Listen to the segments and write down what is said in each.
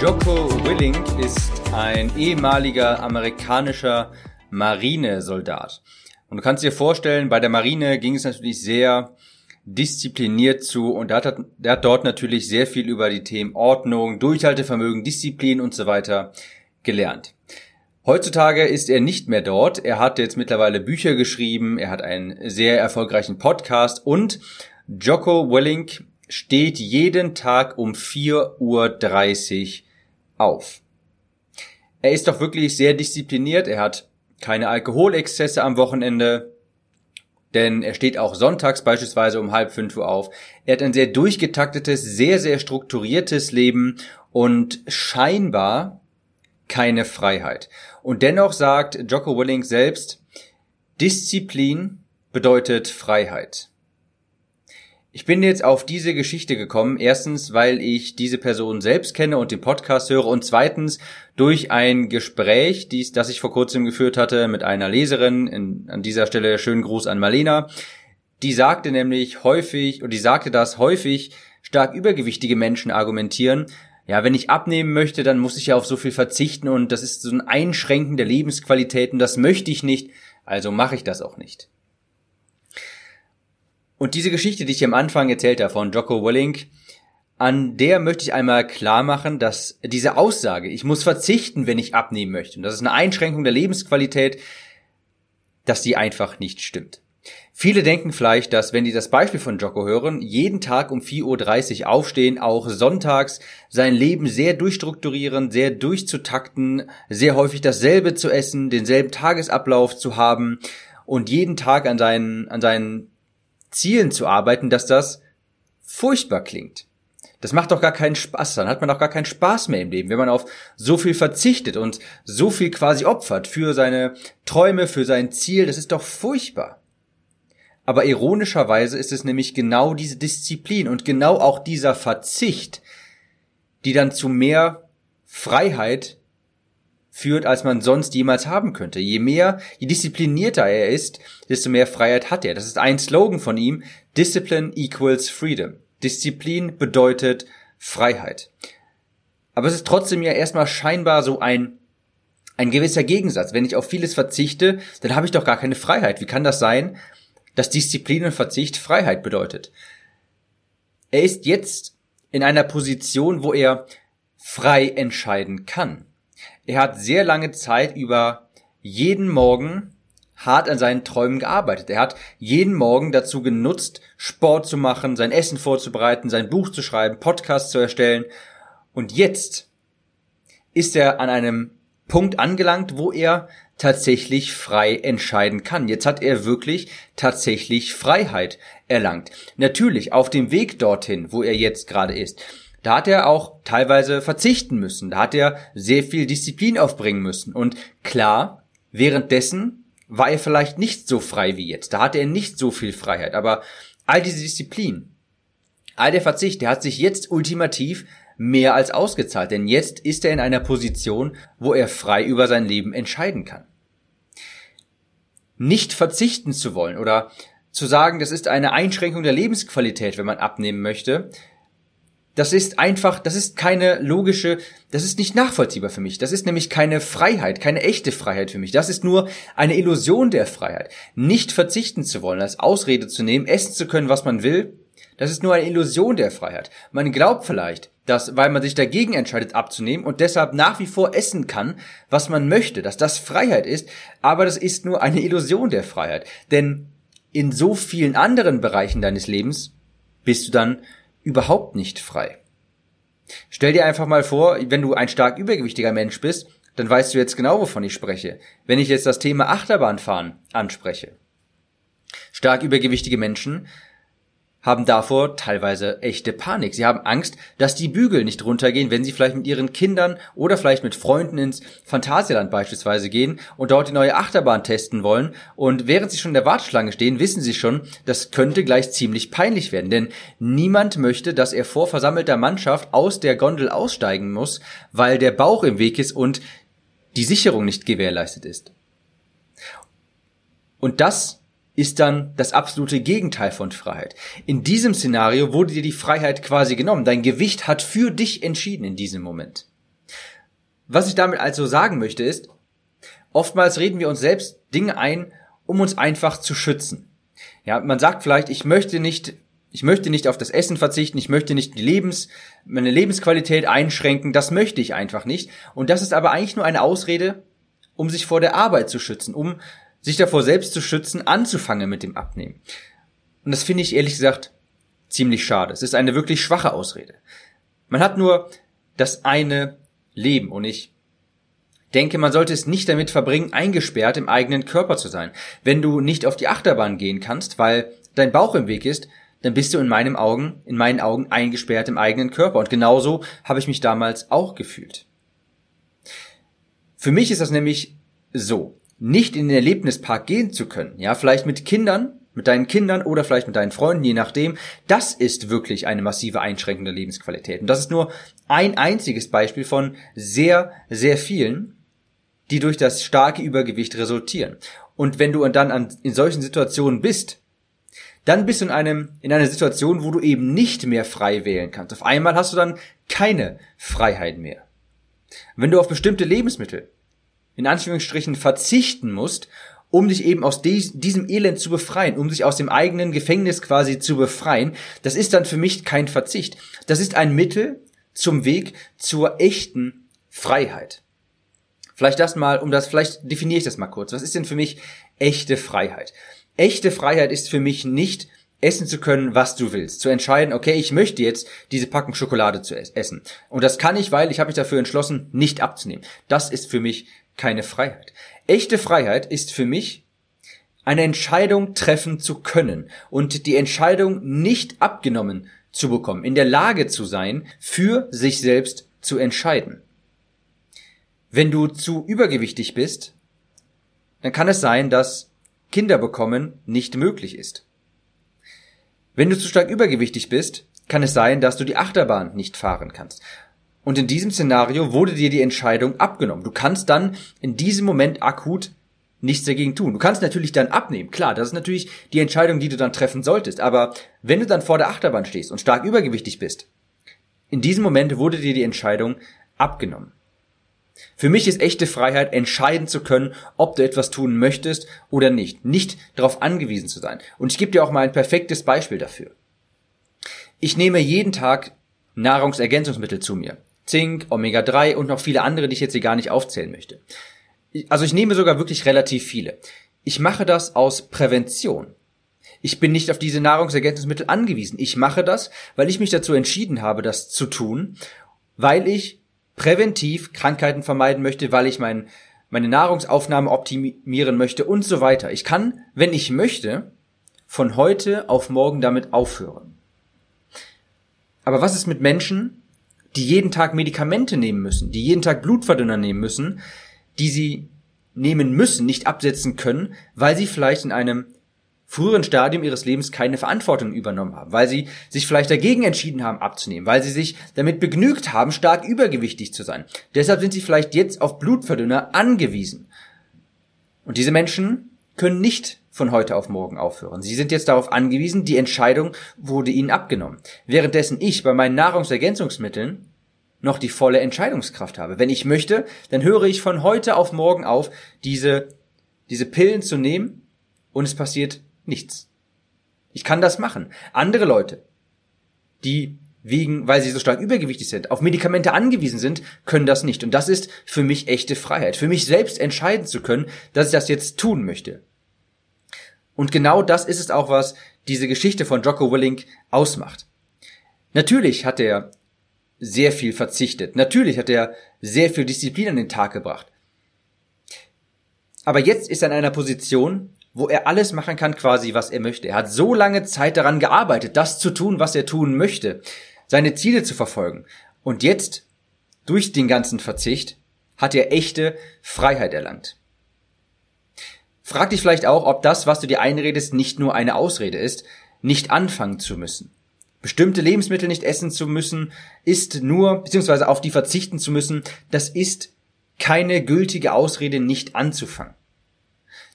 Jocko Willink ist ein ehemaliger amerikanischer Marinesoldat. Und du kannst dir vorstellen, bei der Marine ging es natürlich sehr diszipliniert zu und er hat, er hat dort natürlich sehr viel über die Themen Ordnung, Durchhaltevermögen, Disziplin und so weiter gelernt. Heutzutage ist er nicht mehr dort. Er hat jetzt mittlerweile Bücher geschrieben, er hat einen sehr erfolgreichen Podcast und Jocko Willink steht jeden Tag um 4.30 Uhr auf. Er ist doch wirklich sehr diszipliniert, er hat keine Alkoholexzesse am Wochenende, denn er steht auch sonntags beispielsweise um halb fünf Uhr auf. Er hat ein sehr durchgetaktetes, sehr, sehr strukturiertes Leben und scheinbar keine Freiheit. Und dennoch sagt Jocko Willing selbst, Disziplin bedeutet Freiheit. Ich bin jetzt auf diese Geschichte gekommen, erstens, weil ich diese Person selbst kenne und den Podcast höre. Und zweitens durch ein Gespräch, dies, das ich vor kurzem geführt hatte mit einer Leserin, in, an dieser Stelle schönen Gruß an Marlena, die sagte nämlich häufig, und die sagte, dass häufig stark übergewichtige Menschen argumentieren, ja, wenn ich abnehmen möchte, dann muss ich ja auf so viel verzichten. Und das ist so ein Einschränken der Lebensqualität und das möchte ich nicht, also mache ich das auch nicht. Und diese Geschichte, die ich am Anfang erzählt habe von Jocko Willink, an der möchte ich einmal klar machen, dass diese Aussage, ich muss verzichten, wenn ich abnehmen möchte, und das ist eine Einschränkung der Lebensqualität, dass die einfach nicht stimmt. Viele denken vielleicht, dass, wenn die das Beispiel von Jocko hören, jeden Tag um 4.30 Uhr aufstehen, auch sonntags sein Leben sehr durchstrukturieren, sehr durchzutakten, sehr häufig dasselbe zu essen, denselben Tagesablauf zu haben und jeden Tag an seinen, an seinen Zielen zu arbeiten, dass das furchtbar klingt. Das macht doch gar keinen Spaß, dann hat man doch gar keinen Spaß mehr im Leben, wenn man auf so viel verzichtet und so viel quasi opfert für seine Träume, für sein Ziel, das ist doch furchtbar. Aber ironischerweise ist es nämlich genau diese Disziplin und genau auch dieser Verzicht, die dann zu mehr Freiheit führt, als man sonst jemals haben könnte. Je mehr, je disziplinierter er ist, desto mehr Freiheit hat er. Das ist ein Slogan von ihm. Discipline equals freedom. Disziplin bedeutet Freiheit. Aber es ist trotzdem ja erstmal scheinbar so ein ein gewisser Gegensatz. Wenn ich auf vieles verzichte, dann habe ich doch gar keine Freiheit. Wie kann das sein, dass Disziplin und Verzicht Freiheit bedeutet? Er ist jetzt in einer Position, wo er frei entscheiden kann. Er hat sehr lange Zeit über jeden Morgen hart an seinen Träumen gearbeitet. Er hat jeden Morgen dazu genutzt, Sport zu machen, sein Essen vorzubereiten, sein Buch zu schreiben, Podcasts zu erstellen. Und jetzt ist er an einem Punkt angelangt, wo er tatsächlich frei entscheiden kann. Jetzt hat er wirklich tatsächlich Freiheit erlangt. Natürlich auf dem Weg dorthin, wo er jetzt gerade ist da hat er auch teilweise verzichten müssen. Da hat er sehr viel Disziplin aufbringen müssen. Und klar, währenddessen war er vielleicht nicht so frei wie jetzt. Da hatte er nicht so viel Freiheit. Aber all diese Disziplin, all der Verzicht, der hat sich jetzt ultimativ mehr als ausgezahlt. Denn jetzt ist er in einer Position, wo er frei über sein Leben entscheiden kann. Nicht verzichten zu wollen oder zu sagen, das ist eine Einschränkung der Lebensqualität, wenn man abnehmen möchte, das ist einfach, das ist keine logische, das ist nicht nachvollziehbar für mich. Das ist nämlich keine Freiheit, keine echte Freiheit für mich. Das ist nur eine Illusion der Freiheit. Nicht verzichten zu wollen, als Ausrede zu nehmen, essen zu können, was man will, das ist nur eine Illusion der Freiheit. Man glaubt vielleicht, dass, weil man sich dagegen entscheidet abzunehmen und deshalb nach wie vor essen kann, was man möchte, dass das Freiheit ist, aber das ist nur eine Illusion der Freiheit. Denn in so vielen anderen Bereichen deines Lebens bist du dann überhaupt nicht frei. Stell dir einfach mal vor, wenn du ein stark übergewichtiger Mensch bist, dann weißt du jetzt genau, wovon ich spreche. Wenn ich jetzt das Thema Achterbahnfahren anspreche. Stark übergewichtige Menschen haben davor teilweise echte Panik. Sie haben Angst, dass die Bügel nicht runtergehen, wenn sie vielleicht mit ihren Kindern oder vielleicht mit Freunden ins Phantasialand beispielsweise gehen und dort die neue Achterbahn testen wollen. Und während sie schon in der Warteschlange stehen, wissen sie schon, das könnte gleich ziemlich peinlich werden. Denn niemand möchte, dass er vor versammelter Mannschaft aus der Gondel aussteigen muss, weil der Bauch im Weg ist und die Sicherung nicht gewährleistet ist. Und das ist dann das absolute Gegenteil von Freiheit. In diesem Szenario wurde dir die Freiheit quasi genommen. Dein Gewicht hat für dich entschieden in diesem Moment. Was ich damit also sagen möchte ist, oftmals reden wir uns selbst Dinge ein, um uns einfach zu schützen. Ja, man sagt vielleicht, ich möchte nicht, ich möchte nicht auf das Essen verzichten, ich möchte nicht die Lebens, meine Lebensqualität einschränken, das möchte ich einfach nicht. Und das ist aber eigentlich nur eine Ausrede, um sich vor der Arbeit zu schützen, um sich davor selbst zu schützen, anzufangen mit dem Abnehmen. Und das finde ich ehrlich gesagt ziemlich schade. Es ist eine wirklich schwache Ausrede. Man hat nur das eine Leben und ich denke, man sollte es nicht damit verbringen, eingesperrt im eigenen Körper zu sein. Wenn du nicht auf die Achterbahn gehen kannst, weil dein Bauch im Weg ist, dann bist du in meinen Augen, in meinen Augen eingesperrt im eigenen Körper. Und genauso habe ich mich damals auch gefühlt. Für mich ist das nämlich so nicht in den Erlebnispark gehen zu können, ja, vielleicht mit Kindern, mit deinen Kindern oder vielleicht mit deinen Freunden, je nachdem, das ist wirklich eine massive Einschränkung der Lebensqualität. Und das ist nur ein einziges Beispiel von sehr, sehr vielen, die durch das starke Übergewicht resultieren. Und wenn du dann an, in solchen Situationen bist, dann bist du in einem, in einer Situation, wo du eben nicht mehr frei wählen kannst. Auf einmal hast du dann keine Freiheit mehr. Wenn du auf bestimmte Lebensmittel in Anführungsstrichen verzichten musst, um dich eben aus diesem Elend zu befreien, um sich aus dem eigenen Gefängnis quasi zu befreien, das ist dann für mich kein Verzicht. Das ist ein Mittel zum Weg zur echten Freiheit. Vielleicht das mal, um das, vielleicht definiere ich das mal kurz. Was ist denn für mich echte Freiheit? Echte Freiheit ist für mich nicht essen zu können, was du willst. Zu entscheiden, okay, ich möchte jetzt diese Packung Schokolade zu essen. Und das kann ich, weil ich habe mich dafür entschlossen, nicht abzunehmen. Das ist für mich keine Freiheit. Echte Freiheit ist für mich eine Entscheidung treffen zu können und die Entscheidung nicht abgenommen zu bekommen, in der Lage zu sein, für sich selbst zu entscheiden. Wenn du zu übergewichtig bist, dann kann es sein, dass Kinder bekommen nicht möglich ist. Wenn du zu stark übergewichtig bist, kann es sein, dass du die Achterbahn nicht fahren kannst. Und in diesem Szenario wurde dir die Entscheidung abgenommen. Du kannst dann in diesem Moment akut nichts dagegen tun. Du kannst natürlich dann abnehmen. Klar, das ist natürlich die Entscheidung, die du dann treffen solltest. Aber wenn du dann vor der Achterbahn stehst und stark übergewichtig bist, in diesem Moment wurde dir die Entscheidung abgenommen. Für mich ist echte Freiheit, entscheiden zu können, ob du etwas tun möchtest oder nicht. Nicht darauf angewiesen zu sein. Und ich gebe dir auch mal ein perfektes Beispiel dafür. Ich nehme jeden Tag Nahrungsergänzungsmittel zu mir. Zink, Omega-3 und noch viele andere, die ich jetzt hier gar nicht aufzählen möchte. Also ich nehme sogar wirklich relativ viele. Ich mache das aus Prävention. Ich bin nicht auf diese Nahrungsergänzungsmittel angewiesen. Ich mache das, weil ich mich dazu entschieden habe, das zu tun, weil ich präventiv Krankheiten vermeiden möchte, weil ich mein, meine Nahrungsaufnahme optimieren möchte und so weiter. Ich kann, wenn ich möchte, von heute auf morgen damit aufhören. Aber was ist mit Menschen, die jeden Tag Medikamente nehmen müssen, die jeden Tag Blutverdünner nehmen müssen, die sie nehmen müssen, nicht absetzen können, weil sie vielleicht in einem früheren Stadium ihres Lebens keine Verantwortung übernommen haben, weil sie sich vielleicht dagegen entschieden haben abzunehmen, weil sie sich damit begnügt haben, stark übergewichtig zu sein. Deshalb sind sie vielleicht jetzt auf Blutverdünner angewiesen. Und diese Menschen können nicht von heute auf morgen aufhören. Sie sind jetzt darauf angewiesen, die Entscheidung wurde ihnen abgenommen. Währenddessen ich bei meinen Nahrungsergänzungsmitteln noch die volle Entscheidungskraft habe. Wenn ich möchte, dann höre ich von heute auf morgen auf, diese, diese Pillen zu nehmen und es passiert nichts. Ich kann das machen. Andere Leute, die wegen, weil sie so stark übergewichtig sind, auf Medikamente angewiesen sind, können das nicht. Und das ist für mich echte Freiheit. Für mich selbst entscheiden zu können, dass ich das jetzt tun möchte. Und genau das ist es auch, was diese Geschichte von Jocko Willink ausmacht. Natürlich hat er sehr viel verzichtet. Natürlich hat er sehr viel Disziplin an den Tag gebracht. Aber jetzt ist er in einer Position, wo er alles machen kann, quasi, was er möchte. Er hat so lange Zeit daran gearbeitet, das zu tun, was er tun möchte, seine Ziele zu verfolgen. Und jetzt, durch den ganzen Verzicht, hat er echte Freiheit erlangt. Frag dich vielleicht auch, ob das, was du dir einredest, nicht nur eine Ausrede ist, nicht anfangen zu müssen. Bestimmte Lebensmittel nicht essen zu müssen, ist nur, beziehungsweise auf die verzichten zu müssen, das ist keine gültige Ausrede, nicht anzufangen.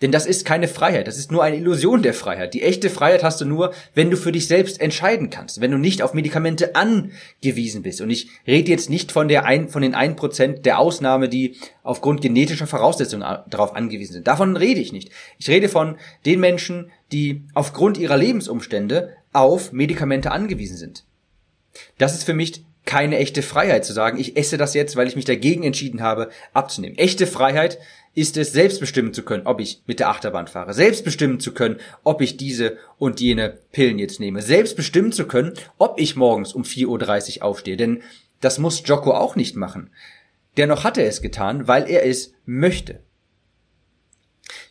Denn das ist keine Freiheit, das ist nur eine Illusion der Freiheit. Die echte Freiheit hast du nur, wenn du für dich selbst entscheiden kannst, wenn du nicht auf Medikamente angewiesen bist. Und ich rede jetzt nicht von, der ein, von den 1% der Ausnahme, die aufgrund genetischer Voraussetzungen darauf angewiesen sind. Davon rede ich nicht. Ich rede von den Menschen, die aufgrund ihrer Lebensumstände auf Medikamente angewiesen sind. Das ist für mich keine echte Freiheit zu sagen, ich esse das jetzt, weil ich mich dagegen entschieden habe, abzunehmen. Echte Freiheit ist es, selbst bestimmen zu können, ob ich mit der Achterbahn fahre, selbst bestimmen zu können, ob ich diese und jene Pillen jetzt nehme, selbst bestimmen zu können, ob ich morgens um 4.30 Uhr aufstehe, denn das muss Jocko auch nicht machen. Dennoch hat er es getan, weil er es möchte.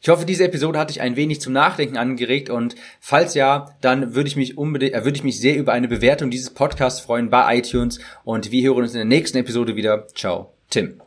Ich hoffe, diese Episode hat dich ein wenig zum Nachdenken angeregt und falls ja, dann würde ich mich unbedingt, äh, würde ich mich sehr über eine Bewertung dieses Podcasts freuen bei iTunes und wir hören uns in der nächsten Episode wieder. Ciao, Tim.